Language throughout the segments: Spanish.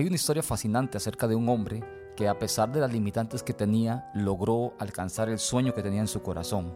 Hay una historia fascinante acerca de un hombre que a pesar de las limitantes que tenía, logró alcanzar el sueño que tenía en su corazón.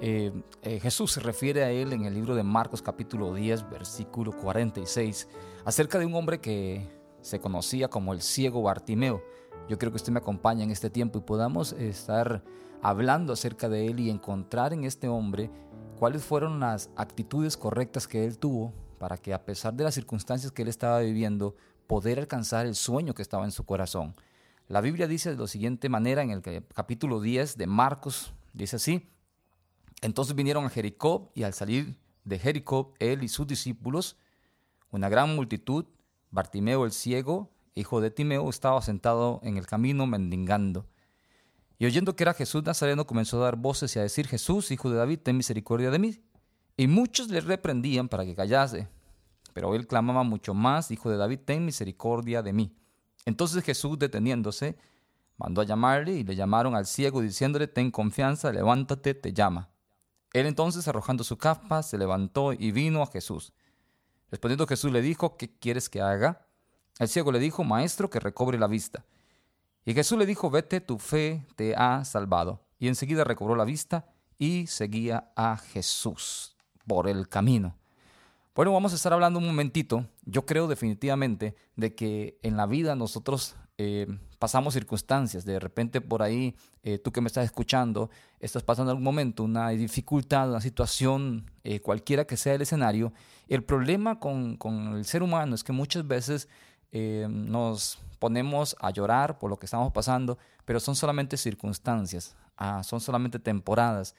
Eh, eh, Jesús se refiere a él en el libro de Marcos capítulo 10, versículo 46, acerca de un hombre que se conocía como el ciego Bartimeo. Yo creo que usted me acompaña en este tiempo y podamos estar hablando acerca de él y encontrar en este hombre cuáles fueron las actitudes correctas que él tuvo para que a pesar de las circunstancias que él estaba viviendo, poder alcanzar el sueño que estaba en su corazón. La Biblia dice de la siguiente manera en el capítulo 10 de Marcos, dice así, entonces vinieron a Jericó y al salir de Jericó, él y sus discípulos, una gran multitud, Bartimeo el ciego, hijo de Timeo, estaba sentado en el camino mendigando. Y oyendo que era Jesús Nazareno, comenzó a dar voces y a decir, Jesús, hijo de David, ten misericordia de mí. Y muchos le reprendían para que callase. Pero él clamaba mucho más, hijo de David, ten misericordia de mí. Entonces Jesús, deteniéndose, mandó a llamarle y le llamaron al ciego diciéndole, ten confianza, levántate, te llama. Él entonces, arrojando su capa, se levantó y vino a Jesús. Respondiendo Jesús le dijo, ¿qué quieres que haga? El ciego le dijo, Maestro, que recobre la vista. Y Jesús le dijo, vete, tu fe te ha salvado. Y enseguida recobró la vista y seguía a Jesús por el camino. Bueno, vamos a estar hablando un momentito. Yo creo definitivamente de que en la vida nosotros eh, pasamos circunstancias. De repente por ahí, eh, tú que me estás escuchando, estás pasando algún momento una dificultad, una situación, eh, cualquiera que sea el escenario. El problema con, con, el ser humano es que muchas veces nos ponemos a llorar por lo que estamos pasando, pero son solamente circunstancias, ah, son solamente temporadas,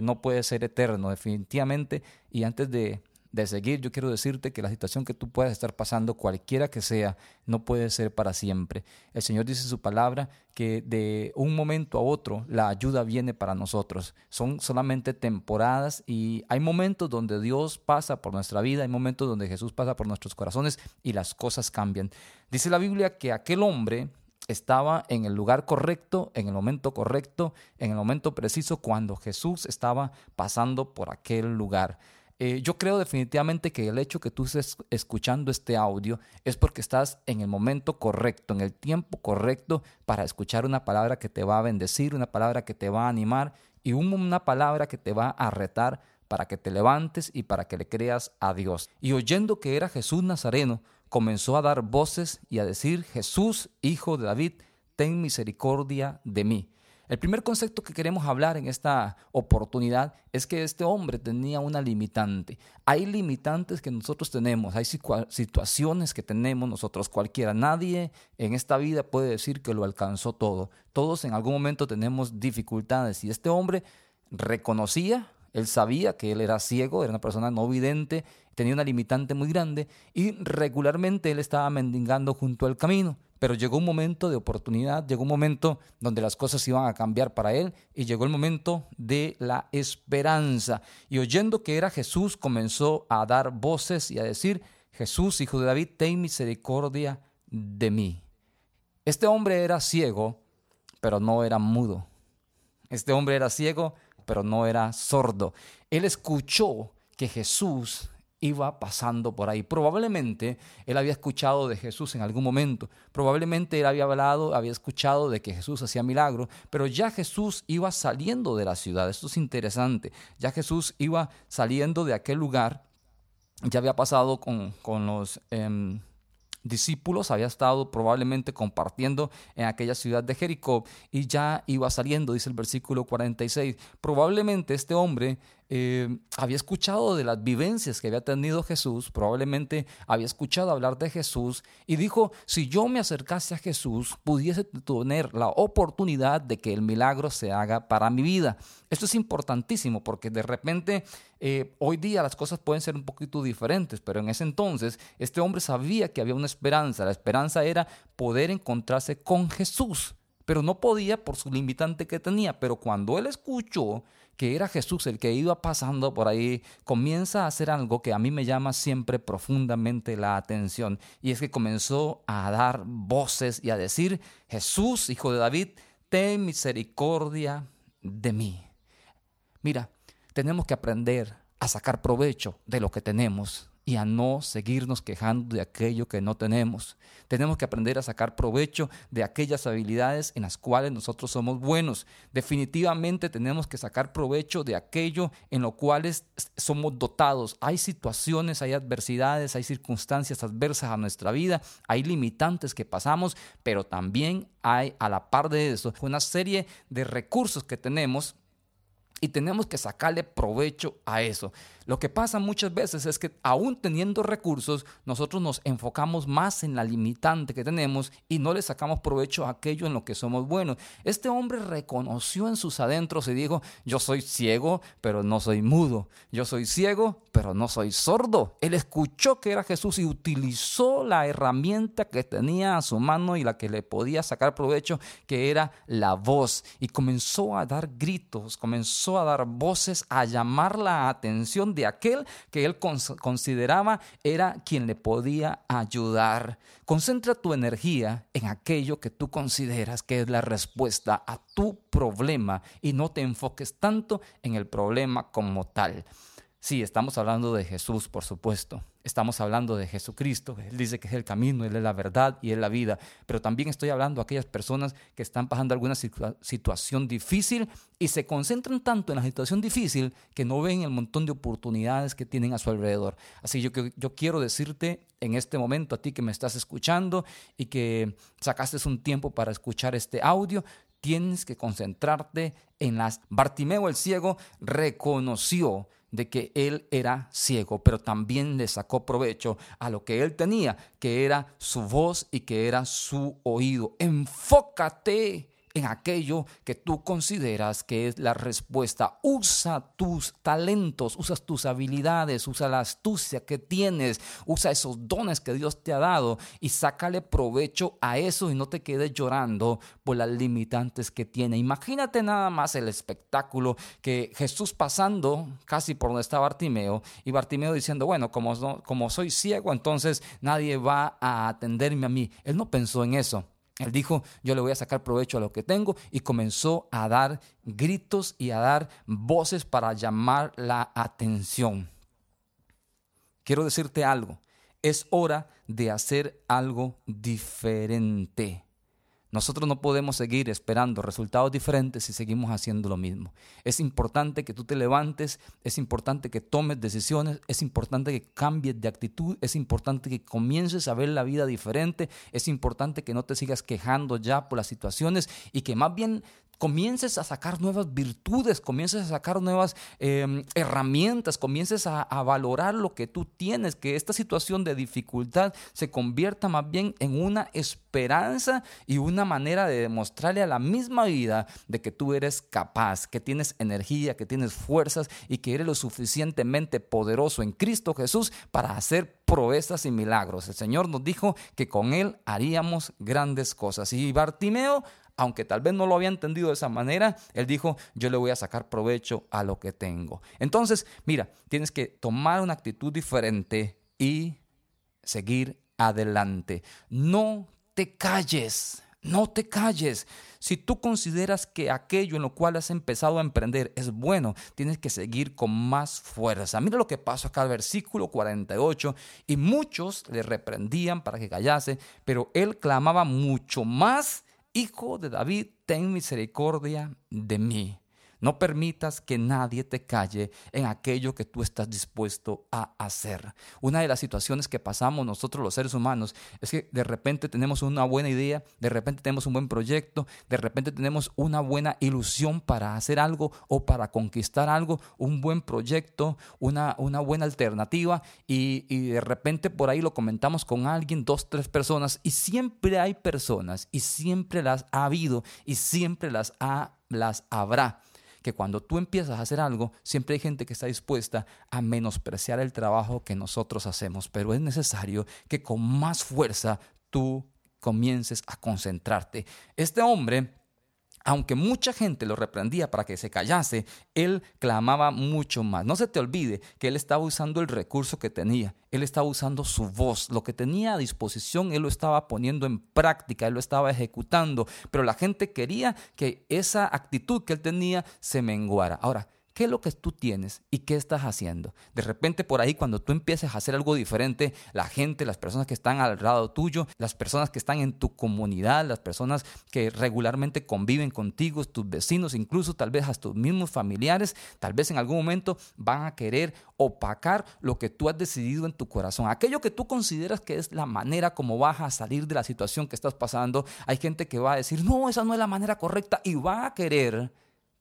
no puede ser eterno definitivamente. Y antes de, de seguir, yo quiero decirte que la situación que tú puedas estar pasando, cualquiera que sea, no puede ser para siempre. El Señor dice en su palabra que de un momento a otro la ayuda viene para nosotros. Son solamente temporadas y hay momentos donde Dios pasa por nuestra vida, hay momentos donde Jesús pasa por nuestros corazones y las cosas cambian. Dice la Biblia que aquel hombre estaba en el lugar correcto, en el momento correcto, en el momento preciso, cuando Jesús estaba pasando por aquel lugar. Eh, yo creo definitivamente que el hecho que tú estés escuchando este audio es porque estás en el momento correcto, en el tiempo correcto para escuchar una palabra que te va a bendecir, una palabra que te va a animar y una palabra que te va a retar para que te levantes y para que le creas a Dios. Y oyendo que era Jesús Nazareno, comenzó a dar voces y a decir, Jesús, hijo de David, ten misericordia de mí. El primer concepto que queremos hablar en esta oportunidad es que este hombre tenía una limitante. Hay limitantes que nosotros tenemos, hay situaciones que tenemos nosotros cualquiera. Nadie en esta vida puede decir que lo alcanzó todo. Todos en algún momento tenemos dificultades y este hombre reconocía, él sabía que él era ciego, era una persona no vidente, tenía una limitante muy grande y regularmente él estaba mendigando junto al camino. Pero llegó un momento de oportunidad, llegó un momento donde las cosas iban a cambiar para él y llegó el momento de la esperanza. Y oyendo que era Jesús, comenzó a dar voces y a decir, Jesús, hijo de David, ten misericordia de mí. Este hombre era ciego, pero no era mudo. Este hombre era ciego, pero no era sordo. Él escuchó que Jesús iba pasando por ahí. Probablemente él había escuchado de Jesús en algún momento, probablemente él había hablado, había escuchado de que Jesús hacía milagros, pero ya Jesús iba saliendo de la ciudad. Esto es interesante. Ya Jesús iba saliendo de aquel lugar, ya había pasado con, los... Em, discípulos, había estado probablemente compartiendo en aquella ciudad de Jericó y ya iba saliendo, dice el versículo 46. Probablemente este hombre eh, había escuchado de las vivencias que había tenido Jesús, probablemente había escuchado hablar de Jesús y dijo, si yo me acercase a Jesús, pudiese tener la oportunidad de que el milagro se haga para mi vida. Esto es importantísimo porque de repente eh, hoy día las cosas pueden ser un poquito diferentes, pero en ese entonces este hombre sabía que había una esperanza. La esperanza era poder encontrarse con Jesús, pero no podía por su limitante que tenía. Pero cuando él escuchó que era Jesús el que iba pasando por ahí, comienza a hacer algo que a mí me llama siempre profundamente la atención. Y es que comenzó a dar voces y a decir, Jesús, hijo de David, ten misericordia de mí. Mira, tenemos que aprender a sacar provecho de lo que tenemos y a no seguirnos quejando de aquello que no tenemos. Tenemos que aprender a sacar provecho de aquellas habilidades en las cuales nosotros somos buenos. Definitivamente tenemos que sacar provecho de aquello en lo cuales somos dotados. Hay situaciones, hay adversidades, hay circunstancias adversas a nuestra vida, hay limitantes que pasamos, pero también hay a la par de eso una serie de recursos que tenemos y tenemos que sacarle provecho a eso. Lo que pasa muchas veces es que aún teniendo recursos, nosotros nos enfocamos más en la limitante que tenemos y no le sacamos provecho a aquello en lo que somos buenos. Este hombre reconoció en sus adentros y dijo, yo soy ciego, pero no soy mudo. Yo soy ciego, pero no soy sordo. Él escuchó que era Jesús y utilizó la herramienta que tenía a su mano y la que le podía sacar provecho, que era la voz. Y comenzó a dar gritos, comenzó a dar voces, a llamar la atención de aquel que él consideraba era quien le podía ayudar. Concentra tu energía en aquello que tú consideras que es la respuesta a tu problema y no te enfoques tanto en el problema como tal. Sí, estamos hablando de Jesús, por supuesto. Estamos hablando de Jesucristo. Él dice que es el camino, Él es la verdad y es la vida. Pero también estoy hablando de aquellas personas que están pasando alguna situación difícil y se concentran tanto en la situación difícil que no ven el montón de oportunidades que tienen a su alrededor. Así yo, yo quiero decirte en este momento a ti que me estás escuchando y que sacaste un tiempo para escuchar este audio, tienes que concentrarte en las... Bartimeo el ciego reconoció de que él era ciego, pero también le sacó provecho a lo que él tenía, que era su voz y que era su oído. Enfócate en aquello que tú consideras que es la respuesta. Usa tus talentos, usa tus habilidades, usa la astucia que tienes, usa esos dones que Dios te ha dado y sácale provecho a eso y no te quedes llorando por las limitantes que tiene. Imagínate nada más el espectáculo que Jesús pasando casi por donde está Bartimeo y Bartimeo diciendo, bueno, como, como soy ciego, entonces nadie va a atenderme a mí. Él no pensó en eso. Él dijo, yo le voy a sacar provecho a lo que tengo y comenzó a dar gritos y a dar voces para llamar la atención. Quiero decirte algo, es hora de hacer algo diferente. Nosotros no podemos seguir esperando resultados diferentes si seguimos haciendo lo mismo. Es importante que tú te levantes, es importante que tomes decisiones, es importante que cambies de actitud, es importante que comiences a ver la vida diferente, es importante que no te sigas quejando ya por las situaciones y que más bien comiences a sacar nuevas virtudes, comiences a sacar nuevas em, herramientas, comiences a, a, valorar lo que tú tienes, que esta situación de dificultad se convierta más bien en una esperanza y una manera de demostrarle a la misma vida de que tú eres capaz, que tienes energía, que tienes fuerzas y que eres lo suficientemente poderoso en Cristo Jesús para hacer proezas y milagros. El Señor nos dijo que con Él haríamos grandes cosas. Y Bartimeo aunque tal vez no lo había entendido de esa manera, él dijo, yo le voy a sacar provecho a lo que tengo. Entonces, mira, tienes que tomar una actitud diferente y seguir adelante. No te calles. No te calles. Si tú consideras que aquello en lo cual has empezado a emprender es bueno, tienes que seguir con más fuerza. Mira lo que pasó acá al versículo 48. Y muchos le reprendían para que callase, pero él clamaba mucho más Hijo de David, ten misericordia de mí. No permitas que nadie te calle en aquello que tú estás dispuesto a hacer. Una de las situaciones que pasamos nosotros los seres humanos es que de repente tenemos una buena idea, de repente tenemos un buen proyecto, de repente tenemos una buena ilusión para hacer algo o para conquistar algo, un buen proyecto, una, una buena alternativa y, y de repente por ahí lo comentamos con alguien, dos, tres personas y siempre hay personas y siempre las ha habido y siempre las, ha, las habrá que cuando tú empiezas a hacer algo, siempre hay gente que está dispuesta a menospreciar el trabajo que nosotros hacemos, pero es necesario que con más fuerza tú comiences a concentrarte. Este hombre aunque mucha gente lo reprendía para que se callase, él clamaba mucho más. No se te olvide que él estaba usando el recurso que tenía, él estaba usando su voz, lo que tenía a disposición, él lo estaba poniendo en práctica, él lo estaba ejecutando, pero la gente quería que esa actitud que él tenía se menguara. Ahora, ¿Qué es lo que tú tienes y qué estás haciendo? De repente por ahí cuando tú empieces a hacer algo diferente, la gente, las personas que están al lado tuyo, las personas que están en tu comunidad, las personas que regularmente conviven contigo, tus vecinos, incluso tal vez hasta tus mismos familiares, tal vez en algún momento van a querer opacar lo que tú has decidido en tu corazón. Aquello que tú consideras que es la manera como vas a salir de la situación que estás pasando, hay gente que va a decir, no, esa no es la manera correcta y va a querer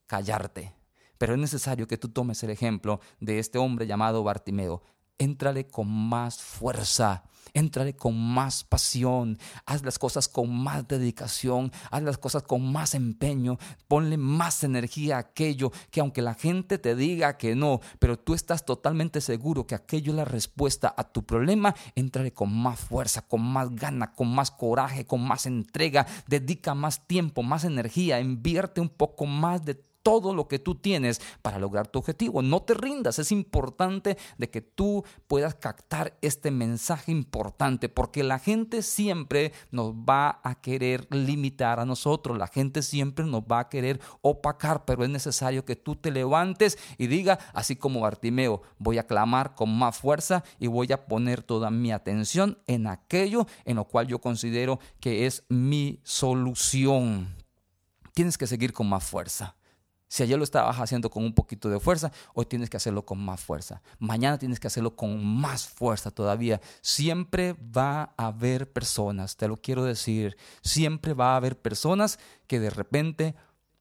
callarte. Pero es necesario que tú tomes el ejemplo de este hombre llamado Bartimeo. Éntrale con más fuerza, éntrale con más pasión, haz las cosas con más dedicación, haz las cosas con más empeño, ponle más energía a aquello que aunque la gente te diga que no, pero tú estás totalmente seguro que aquello es la respuesta a tu problema, éntrale con más fuerza, con más gana, con más coraje, con más entrega, dedica más tiempo, más energía, invierte un poco más de todo lo que tú tienes para lograr tu objetivo. No te rindas, es importante de que tú puedas captar este mensaje importante porque la gente siempre nos va a querer limitar a nosotros, la gente siempre nos va a querer opacar, pero es necesario que tú te levantes y diga, así como Bartimeo, voy a clamar con más fuerza y voy a poner toda mi atención en aquello en lo cual yo considero que es mi solución. Tienes que seguir con más fuerza. Si ayer lo estabas haciendo con un poquito de fuerza, hoy tienes que hacerlo con más fuerza. Mañana tienes que hacerlo con más fuerza todavía. Siempre va a haber personas, te lo quiero decir, siempre va a haber personas que de repente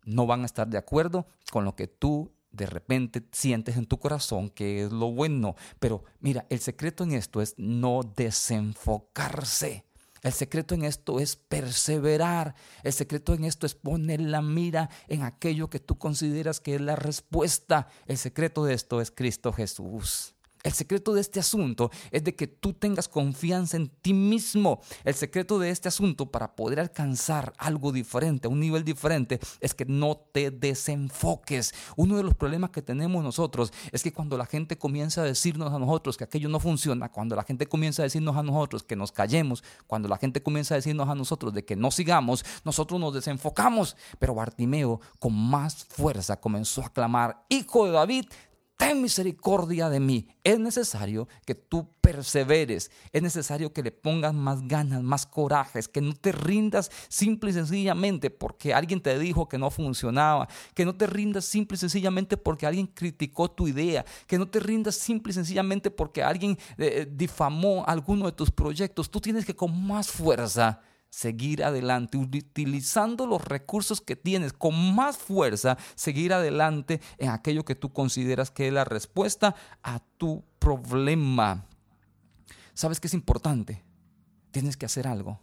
no van a estar de acuerdo con lo que tú de repente sientes en tu corazón que es lo bueno. Pero mira, el secreto en esto es no desenfocarse. El secreto en esto es perseverar. El secreto en esto es poner la mira en aquello que tú consideras que es la respuesta. El secreto de esto es Cristo Jesús. El secreto de este asunto es de que tú tengas confianza en ti mismo. El secreto de este asunto para poder alcanzar algo diferente, un nivel diferente, es que no te desenfoques. Uno de los problemas que tenemos nosotros es que cuando la gente comienza a decirnos a nosotros que aquello no funciona, cuando la gente comienza a decirnos a nosotros que nos callemos, cuando la gente comienza a decirnos a nosotros de que no sigamos, nosotros nos desenfocamos. Pero Bartimeo con más fuerza comenzó a clamar, Hijo de David, ten misericordia de mí. Es necesario que tú perseveres, es necesario que le pongas más ganas, más corajes, que no te rindas simple y sencillamente porque alguien te dijo que no funcionaba, que no te rindas simple y sencillamente porque alguien criticó tu idea, que no te rindas simple y sencillamente porque alguien eh, difamó alguno de tus proyectos. Tú tienes que con más fuerza seguir adelante, utilizando los recursos que tienes con más fuerza, seguir adelante en aquello que tú consideras que es la respuesta a tu problema. ¿Sabes qué es importante? Tienes que hacer algo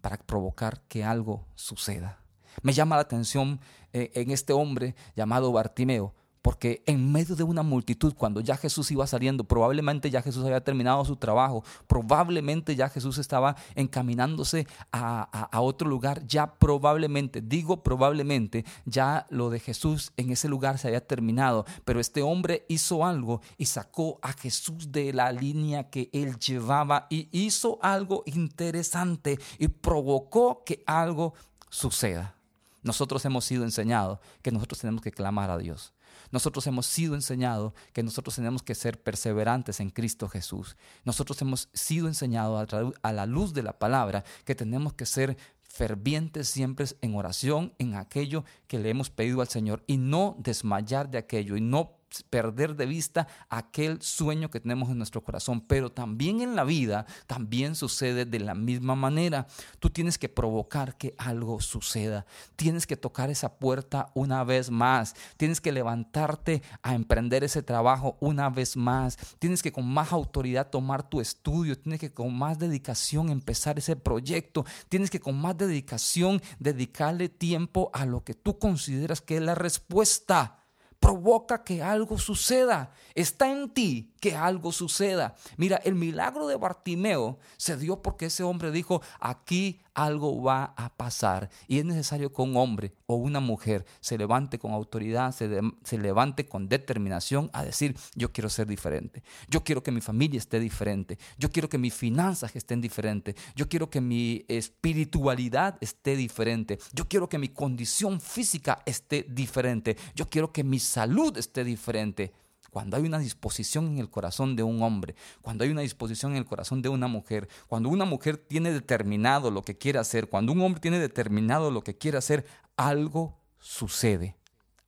para provocar que algo suceda. Me llama la atención eh, en este hombre llamado Bartimeo, porque en medio de una multitud, cuando ya Jesús iba saliendo, probablemente ya Jesús había terminado su trabajo, probablemente ya Jesús estaba encaminándose a, otro lugar, ya probablemente, digo probablemente, ya lo de Jesús en ese lugar se había terminado, pero este hombre hizo algo y sacó a Jesús de la línea que él llevaba y hizo algo interesante y provocó que algo suceda. Nosotros hemos sido enseñados que nosotros tenemos que clamar a Dios. Nosotros hemos sido enseñados que nosotros tenemos que ser perseverantes en Cristo Jesús. Nosotros hemos sido enseñados a, la luz de la palabra que tenemos que ser fervientes siempre en oración en aquello que le hemos pedido al Señor y no desmayar de aquello y no perder de vista aquel sueño que tenemos en nuestro corazón. Pero también en la vida, también sucede de la misma manera. Tú tienes que provocar que algo suceda. Tienes que tocar esa puerta una vez más. Tienes que levantarte a emprender ese trabajo una vez más. Tienes que con más autoridad tomar tu estudio. Tienes que con más dedicación empezar ese proyecto. Tienes que con más dedicación dedicarle tiempo a lo que tú consideras que es la respuesta provoca que algo suceda. Está en ti que algo suceda. Mira, el milagro de Bartimeo se dio porque ese hombre dijo, aquí algo va a pasar y es necesario que un hombre o una mujer se levante con autoridad, se, levante con determinación a decir, yo quiero ser diferente, yo quiero que mi familia esté diferente, yo quiero que mis finanzas estén diferentes, yo quiero que mi espiritualidad esté diferente, yo quiero que mi condición física esté diferente, yo quiero que mi salud esté diferente cuando hay una disposición en el corazón de un hombre, cuando hay una disposición en el corazón de una mujer, cuando una mujer tiene determinado lo que quiere hacer, cuando un hombre tiene determinado lo que quiere hacer, algo sucede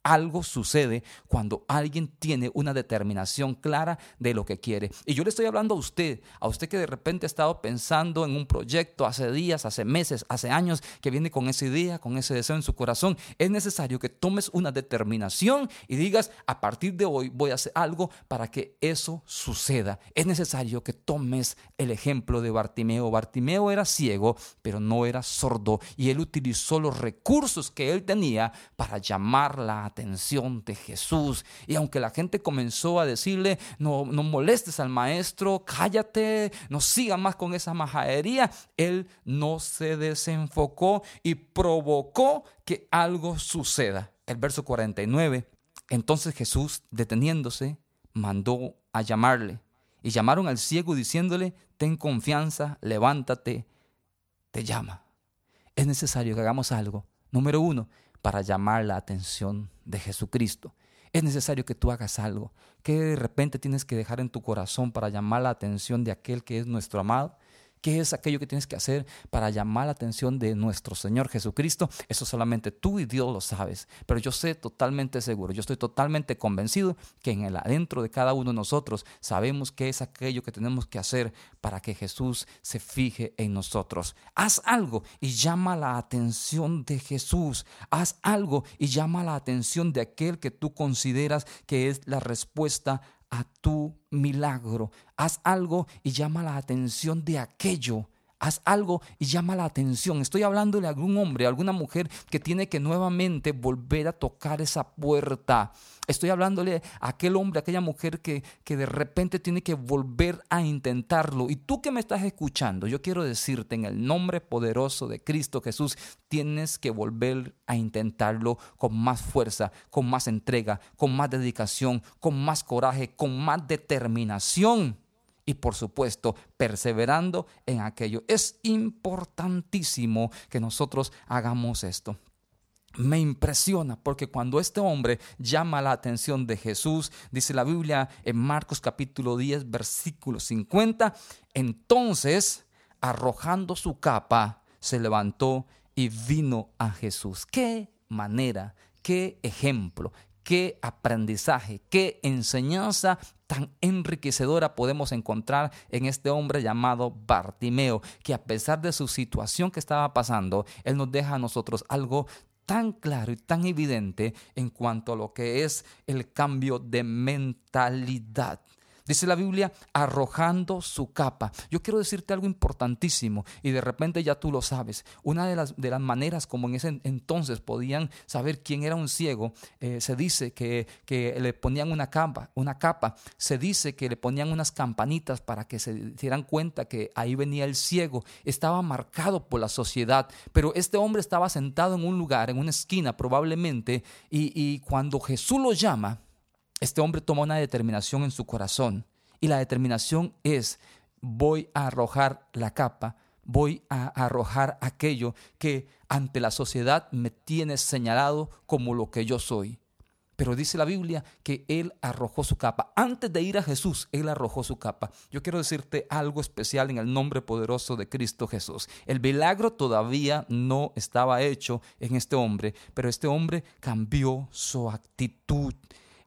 algo sucede cuando alguien tiene una determinación clara de lo que quiere. Y yo le estoy hablando a usted, a usted que de repente ha estado pensando en un proyecto hace días, hace meses, hace años, que viene con esa idea, con ese deseo en su corazón. Es necesario que tomes una determinación y digas, a partir de hoy voy a hacer algo para que eso suceda. Es necesario que tomes el ejemplo de Bartimeo. Bartimeo era ciego, pero no era sordo y él utilizó los recursos que él tenía para llamar la atención de Jesús. Y aunque la gente comenzó a decirle, no, no molestes al maestro, cállate, no siga más con esa majadería, él no se desenfocó y provocó que algo suceda. El verso 49, entonces Jesús, deteniéndose, mandó a llamarle. Y llamaron al ciego diciéndole, ten confianza, levántate, te llama. Es necesario que hagamos algo. Número uno, para llamar la atención de Jesucristo. Es necesario que tú hagas algo, que de repente tienes que dejar en tu corazón para llamar la atención de aquel que es nuestro amado ¿Qué es aquello que tienes que hacer para llamar la atención de nuestro Señor Jesucristo? Eso solamente tú y Dios lo sabes. Pero yo sé totalmente seguro, yo estoy totalmente convencido que en el adentro de cada uno de nosotros sabemos qué es aquello que tenemos que hacer para que Jesús se fije en nosotros. Haz algo y llama la atención de Jesús. Haz algo y llama la atención de aquel que tú consideras que es la respuesta a tu milagro. Haz algo y llama la atención de aquello haz algo y llama la atención. Estoy hablando de algún hombre, alguna mujer que tiene que nuevamente volver a tocar esa puerta. Estoy hablándole a aquel hombre, a aquella mujer que, que de repente tiene que volver a intentarlo. Y tú que me estás escuchando, yo quiero decirte en el nombre poderoso de Cristo Jesús, tienes que volver a intentarlo con más fuerza, con más entrega, con más dedicación, con más coraje, con más determinación y por supuesto perseverando en aquello. Es importantísimo que nosotros hagamos esto. Me impresiona porque cuando este hombre llama la atención de Jesús, dice la Biblia en Marcos capítulo 10, versículo 50, entonces, arrojando su capa, se levantó y vino a Jesús. Qué manera, qué ejemplo, qué aprendizaje, qué enseñanza tan enriquecedora podemos encontrar en este hombre llamado Bartimeo, que a pesar de su situación que estaba pasando, él nos deja a nosotros algo tan claro y tan evidente en cuanto a lo que es el cambio de mentalidad. Dice la Biblia, arrojando su capa. Yo quiero decirte algo importantísimo y de repente ya tú lo sabes. Una de las, de las maneras como en ese entonces podían saber quién era un ciego, eh, se dice que, que, le ponían una capa, una capa. Se dice que le ponían unas campanitas para que se dieran cuenta que ahí venía el ciego. Estaba marcado por la sociedad, pero este hombre estaba sentado en un lugar, en una esquina probablemente, y, y cuando Jesús lo llama, este hombre toma una determinación en su corazón y la determinación es voy a arrojar la capa, voy a arrojar aquello que ante la sociedad me tiene señalado como lo que yo soy. Pero dice la Biblia que Él arrojó su capa. Antes de ir a Jesús, Él arrojó su capa. Yo quiero decirte algo especial en el nombre poderoso de Cristo Jesús. El milagro todavía no estaba hecho en este hombre, pero este hombre cambió su actitud.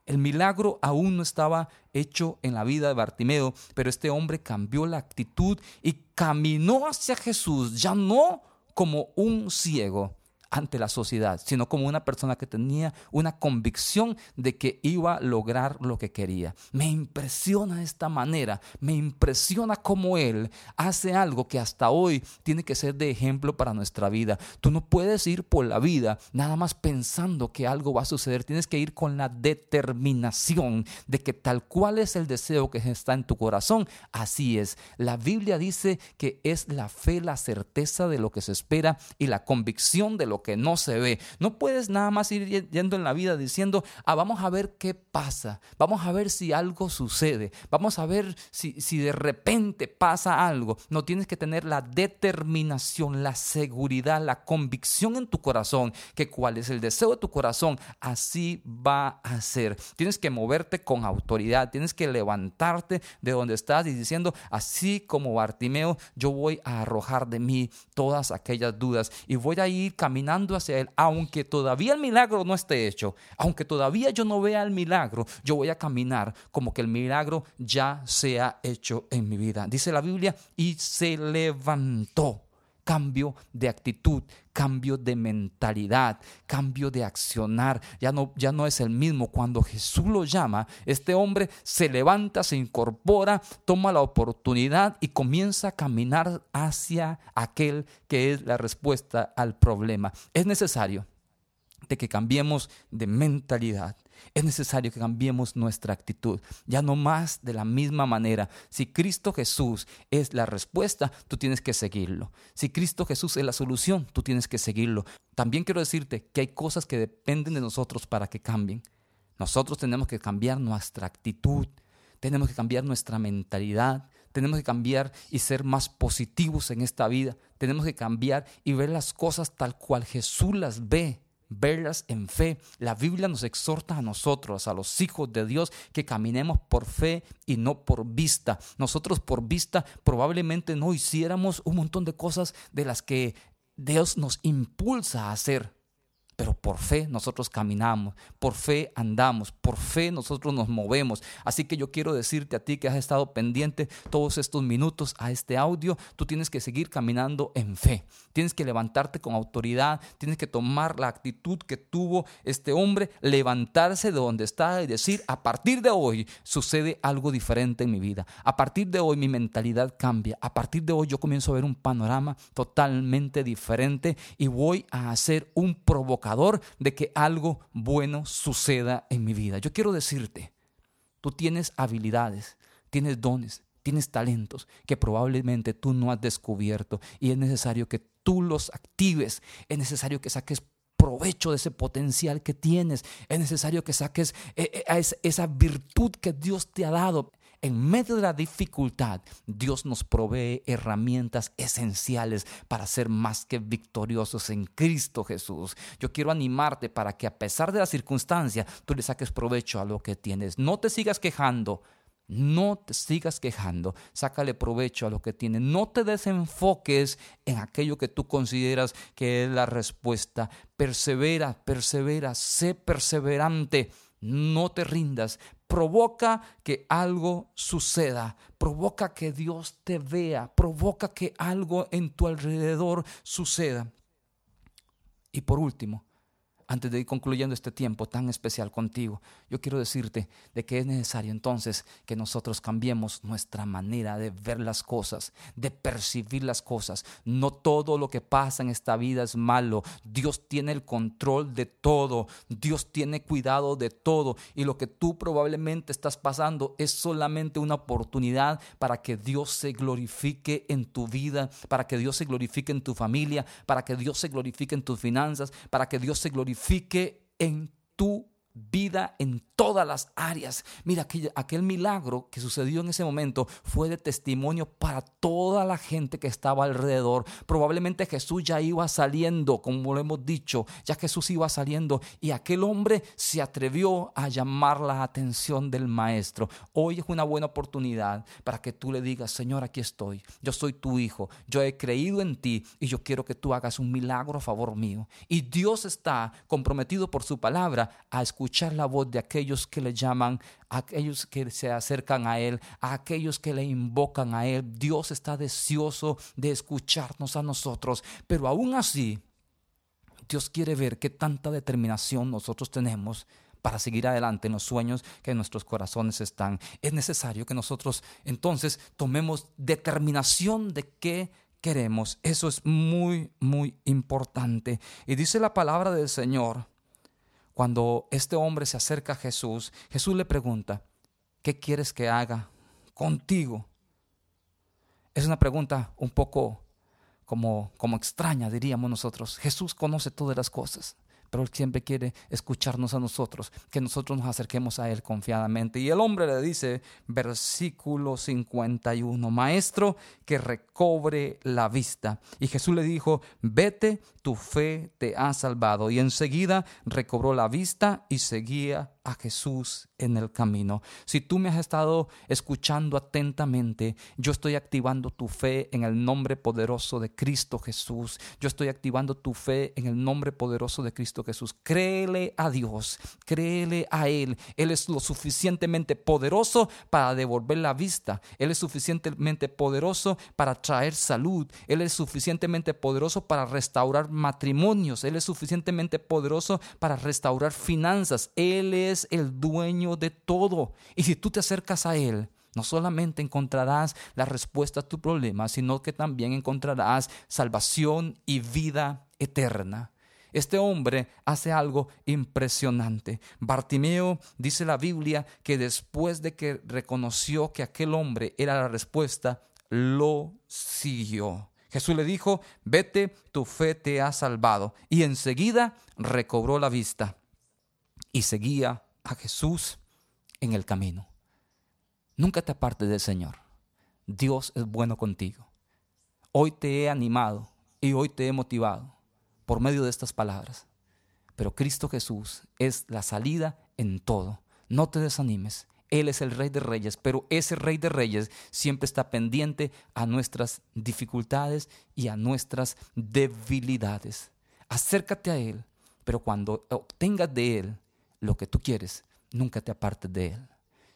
El milagro aún no estaba hecho en la vida de Bartimeo, pero este hombre cambió la actitud y caminó hacia Jesús, ya no como un ciego, ante la sociedad, sino como una persona que tenía una convicción de que iba a lograr lo que quería. Me impresiona esta manera, me impresiona cómo él hace algo que hasta hoy tiene que ser de ejemplo para nuestra vida. Tú no puedes ir por la vida nada más pensando que algo va a suceder, tienes que ir con la determinación de que tal cual es el deseo que está en tu corazón, así es. La Biblia dice que es la fe, la certeza de lo que se espera y la convicción de lo que no se ve. No puedes nada más ir yendo en la vida diciendo, ah, vamos a ver qué pasa, vamos a ver si algo sucede, vamos a ver si, si de repente pasa algo. No tienes que tener la determinación, la seguridad, la convicción en tu corazón, que cuál es el deseo de tu corazón, así va a ser. Tienes que moverte con autoridad, tienes que levantarte de donde estás y diciendo, así como Bartimeo, yo voy a arrojar de mí todas aquellas dudas y voy a ir caminando hacia Él, aunque todavía el milagro no esté hecho, aunque todavía yo no vea el milagro, yo voy a caminar como que el milagro ya se ha hecho en mi vida. Dice la Biblia, y se levantó cambio de actitud, cambio de mentalidad, cambio de accionar. Ya no, ya no es el mismo. Cuando Jesús lo llama, este hombre se levanta, se incorpora, toma la oportunidad y comienza a caminar hacia aquel que es la respuesta al problema. Es necesario de que cambiemos de mentalidad. Es necesario que cambiemos nuestra actitud, ya no más de la misma manera. Si Cristo Jesús es la respuesta, tú tienes que seguirlo. Si Cristo Jesús es la solución, tú tienes que seguirlo. También quiero decirte que hay cosas que dependen de nosotros para que cambien. Nosotros tenemos que cambiar nuestra actitud, tenemos que cambiar nuestra mentalidad, tenemos que cambiar y ser más positivos en esta vida. Tenemos que cambiar y ver las cosas tal cual Jesús las ve verlas en fe. La Biblia nos exhorta a nosotros, a los hijos de Dios, que caminemos por fe y no por vista. Nosotros por vista probablemente no hiciéramos un montón de cosas de las que Dios nos impulsa a hacer pero por fe nosotros caminamos, por fe andamos, por fe nosotros nos movemos. Así que yo quiero decirte a ti que has estado pendiente todos estos minutos a este audio, tú tienes que seguir caminando en fe, tienes que levantarte con autoridad, tienes que tomar la actitud que tuvo este hombre, levantarse de donde está y decir, a partir de hoy sucede algo diferente en mi vida, a partir de hoy mi mentalidad cambia, a partir de hoy yo comienzo a ver un panorama totalmente diferente y voy a hacer un provocador de que algo bueno suceda en mi vida. Yo quiero decirte, tú tienes habilidades, tienes dones, tienes talentos que probablemente tú no has descubierto y es necesario que tú los actives, es necesario que saques provecho de ese potencial que tienes, es necesario que saques eh, eh, esa virtud que Dios te ha dado. En medio de la dificultad, Dios nos provee herramientas esenciales para ser más que victoriosos en Cristo Jesús. Yo quiero animarte para que a pesar de la circunstancia, tú le saques provecho a lo que tienes. No te sigas quejando. No te sigas quejando, sácale provecho a lo que tienes. No te desenfoques en aquello que tú consideras que es la respuesta. Persevera, persevera, sé perseverante no te rindas, provoca que algo suceda, provoca que Dios te vea, provoca que algo en tu alrededor suceda. Y por último, antes de ir concluyendo este tiempo tan especial contigo, yo quiero decirte de que es necesario entonces que nosotros cambiemos nuestra manera de ver las cosas, de percibir las cosas. No todo lo que pasa en esta vida es malo. Dios tiene el control de todo. Dios tiene cuidado de todo. Y lo que tú probablemente estás pasando es solamente una oportunidad para que Dios se glorifique en tu vida, para que Dios se glorifique en tu familia, para que Dios se glorifique en tus finanzas, para que Dios se glorifique en tu vida en todas las áreas. Mira, aquel, milagro que sucedió en ese momento fue de testimonio para toda la gente que estaba alrededor. Probablemente Jesús ya iba saliendo, como lo hemos dicho, ya Jesús iba saliendo y aquel hombre se atrevió a llamar la atención del maestro. Hoy es una buena oportunidad para que tú le digas, Señor, aquí estoy, yo soy tu hijo, yo he creído en ti y yo quiero que tú hagas un milagro a favor mío. Y Dios está comprometido por su palabra a escuchar la voz de aquellos que le llaman, aquellos que se acercan a Él, a aquellos que le invocan a Él. Dios está deseoso de escucharnos a nosotros, pero aún así, Dios quiere ver qué tanta determinación nosotros tenemos para seguir adelante en los sueños que en nuestros corazones están. Es necesario que nosotros entonces tomemos determinación de qué queremos. Eso es muy, muy importante. Y dice la palabra del Señor, cuando este hombre se acerca a Jesús, Jesús le pregunta, ¿qué quieres que haga contigo? Es una pregunta un poco como, como extraña, diríamos nosotros. Jesús conoce todas las cosas pero Él siempre quiere escucharnos a nosotros, que nosotros nos acerquemos a Él confiadamente. Y el hombre le dice, versículo 51, Maestro, que recobre la vista. Y Jesús le dijo, vete, tu fe te ha salvado. Y enseguida recobró la vista y seguía a Jesús en el camino. Si tú me has estado escuchando atentamente, yo estoy activando tu fe en el nombre poderoso de Cristo Jesús. Yo estoy activando tu fe en el nombre poderoso de Cristo Jesús. Créele a Dios, créele a Él. Él es lo suficientemente poderoso para devolver la vista. Él es suficientemente poderoso para traer salud. Él es suficientemente poderoso para restaurar matrimonios. Él es suficientemente poderoso para restaurar finanzas. Él el dueño de todo. Y si tú te acercas a Él, no solamente encontrarás la respuesta a tu problema, sino que también encontrarás salvación y vida eterna. Este hombre hace algo impresionante. Bartimeo dice la Biblia que después de que reconoció que aquel hombre era la respuesta, lo siguió. Jesús le dijo, vete, tu fe te ha salvado. Y enseguida recobró la vista y seguía a Jesús en el camino. Nunca te apartes del Señor. Dios es bueno contigo. Hoy te he animado y hoy te he motivado por medio de estas palabras. Pero Cristo Jesús es la salida en todo. No te desanimes. Él es el Rey de Reyes, pero ese Rey de Reyes siempre está pendiente a nuestras dificultades y a nuestras debilidades. Acércate a Él, pero cuando obtengas de Él lo que tú quieres, nunca te apartes de Él.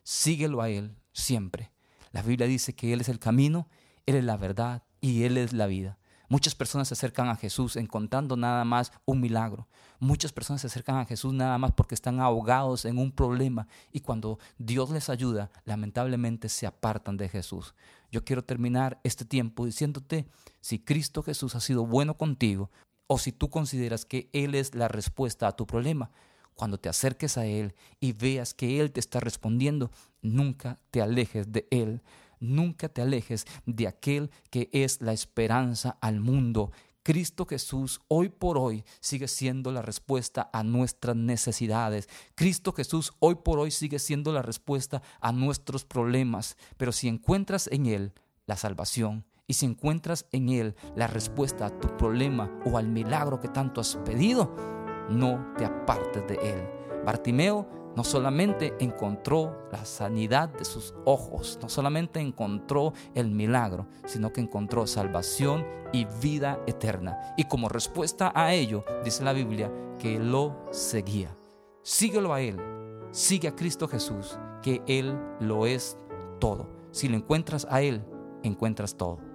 Síguelo a Él siempre. La Biblia dice que Él es el camino, Él es la verdad y Él es la vida. Muchas personas se acercan a Jesús encontrando nada más un milagro. Muchas personas se acercan a Jesús nada más porque están ahogados en un problema y cuando Dios les ayuda, lamentablemente se apartan de Jesús. Yo quiero terminar este tiempo diciéndote, si Cristo Jesús ha sido bueno contigo o si tú consideras que Él es la respuesta a tu problema, cuando te acerques a Él y veas que Él te está respondiendo, nunca te alejes de Él, nunca te alejes de aquel que es la esperanza al mundo. Cristo Jesús hoy por hoy sigue siendo la respuesta a nuestras necesidades. Cristo Jesús hoy por hoy sigue siendo la respuesta a nuestros problemas. Pero si encuentras en Él la salvación y si encuentras en Él la respuesta a tu problema o al milagro que tanto has pedido, no te apartes de él. Bartimeo no solamente encontró la sanidad de sus ojos, no solamente encontró el milagro, sino que encontró salvación y vida eterna. Y como respuesta a ello, dice la Biblia, que lo seguía. Síguelo a Él, sigue a Cristo Jesús, que Él lo es todo. Si lo encuentras a Él, encuentras todo.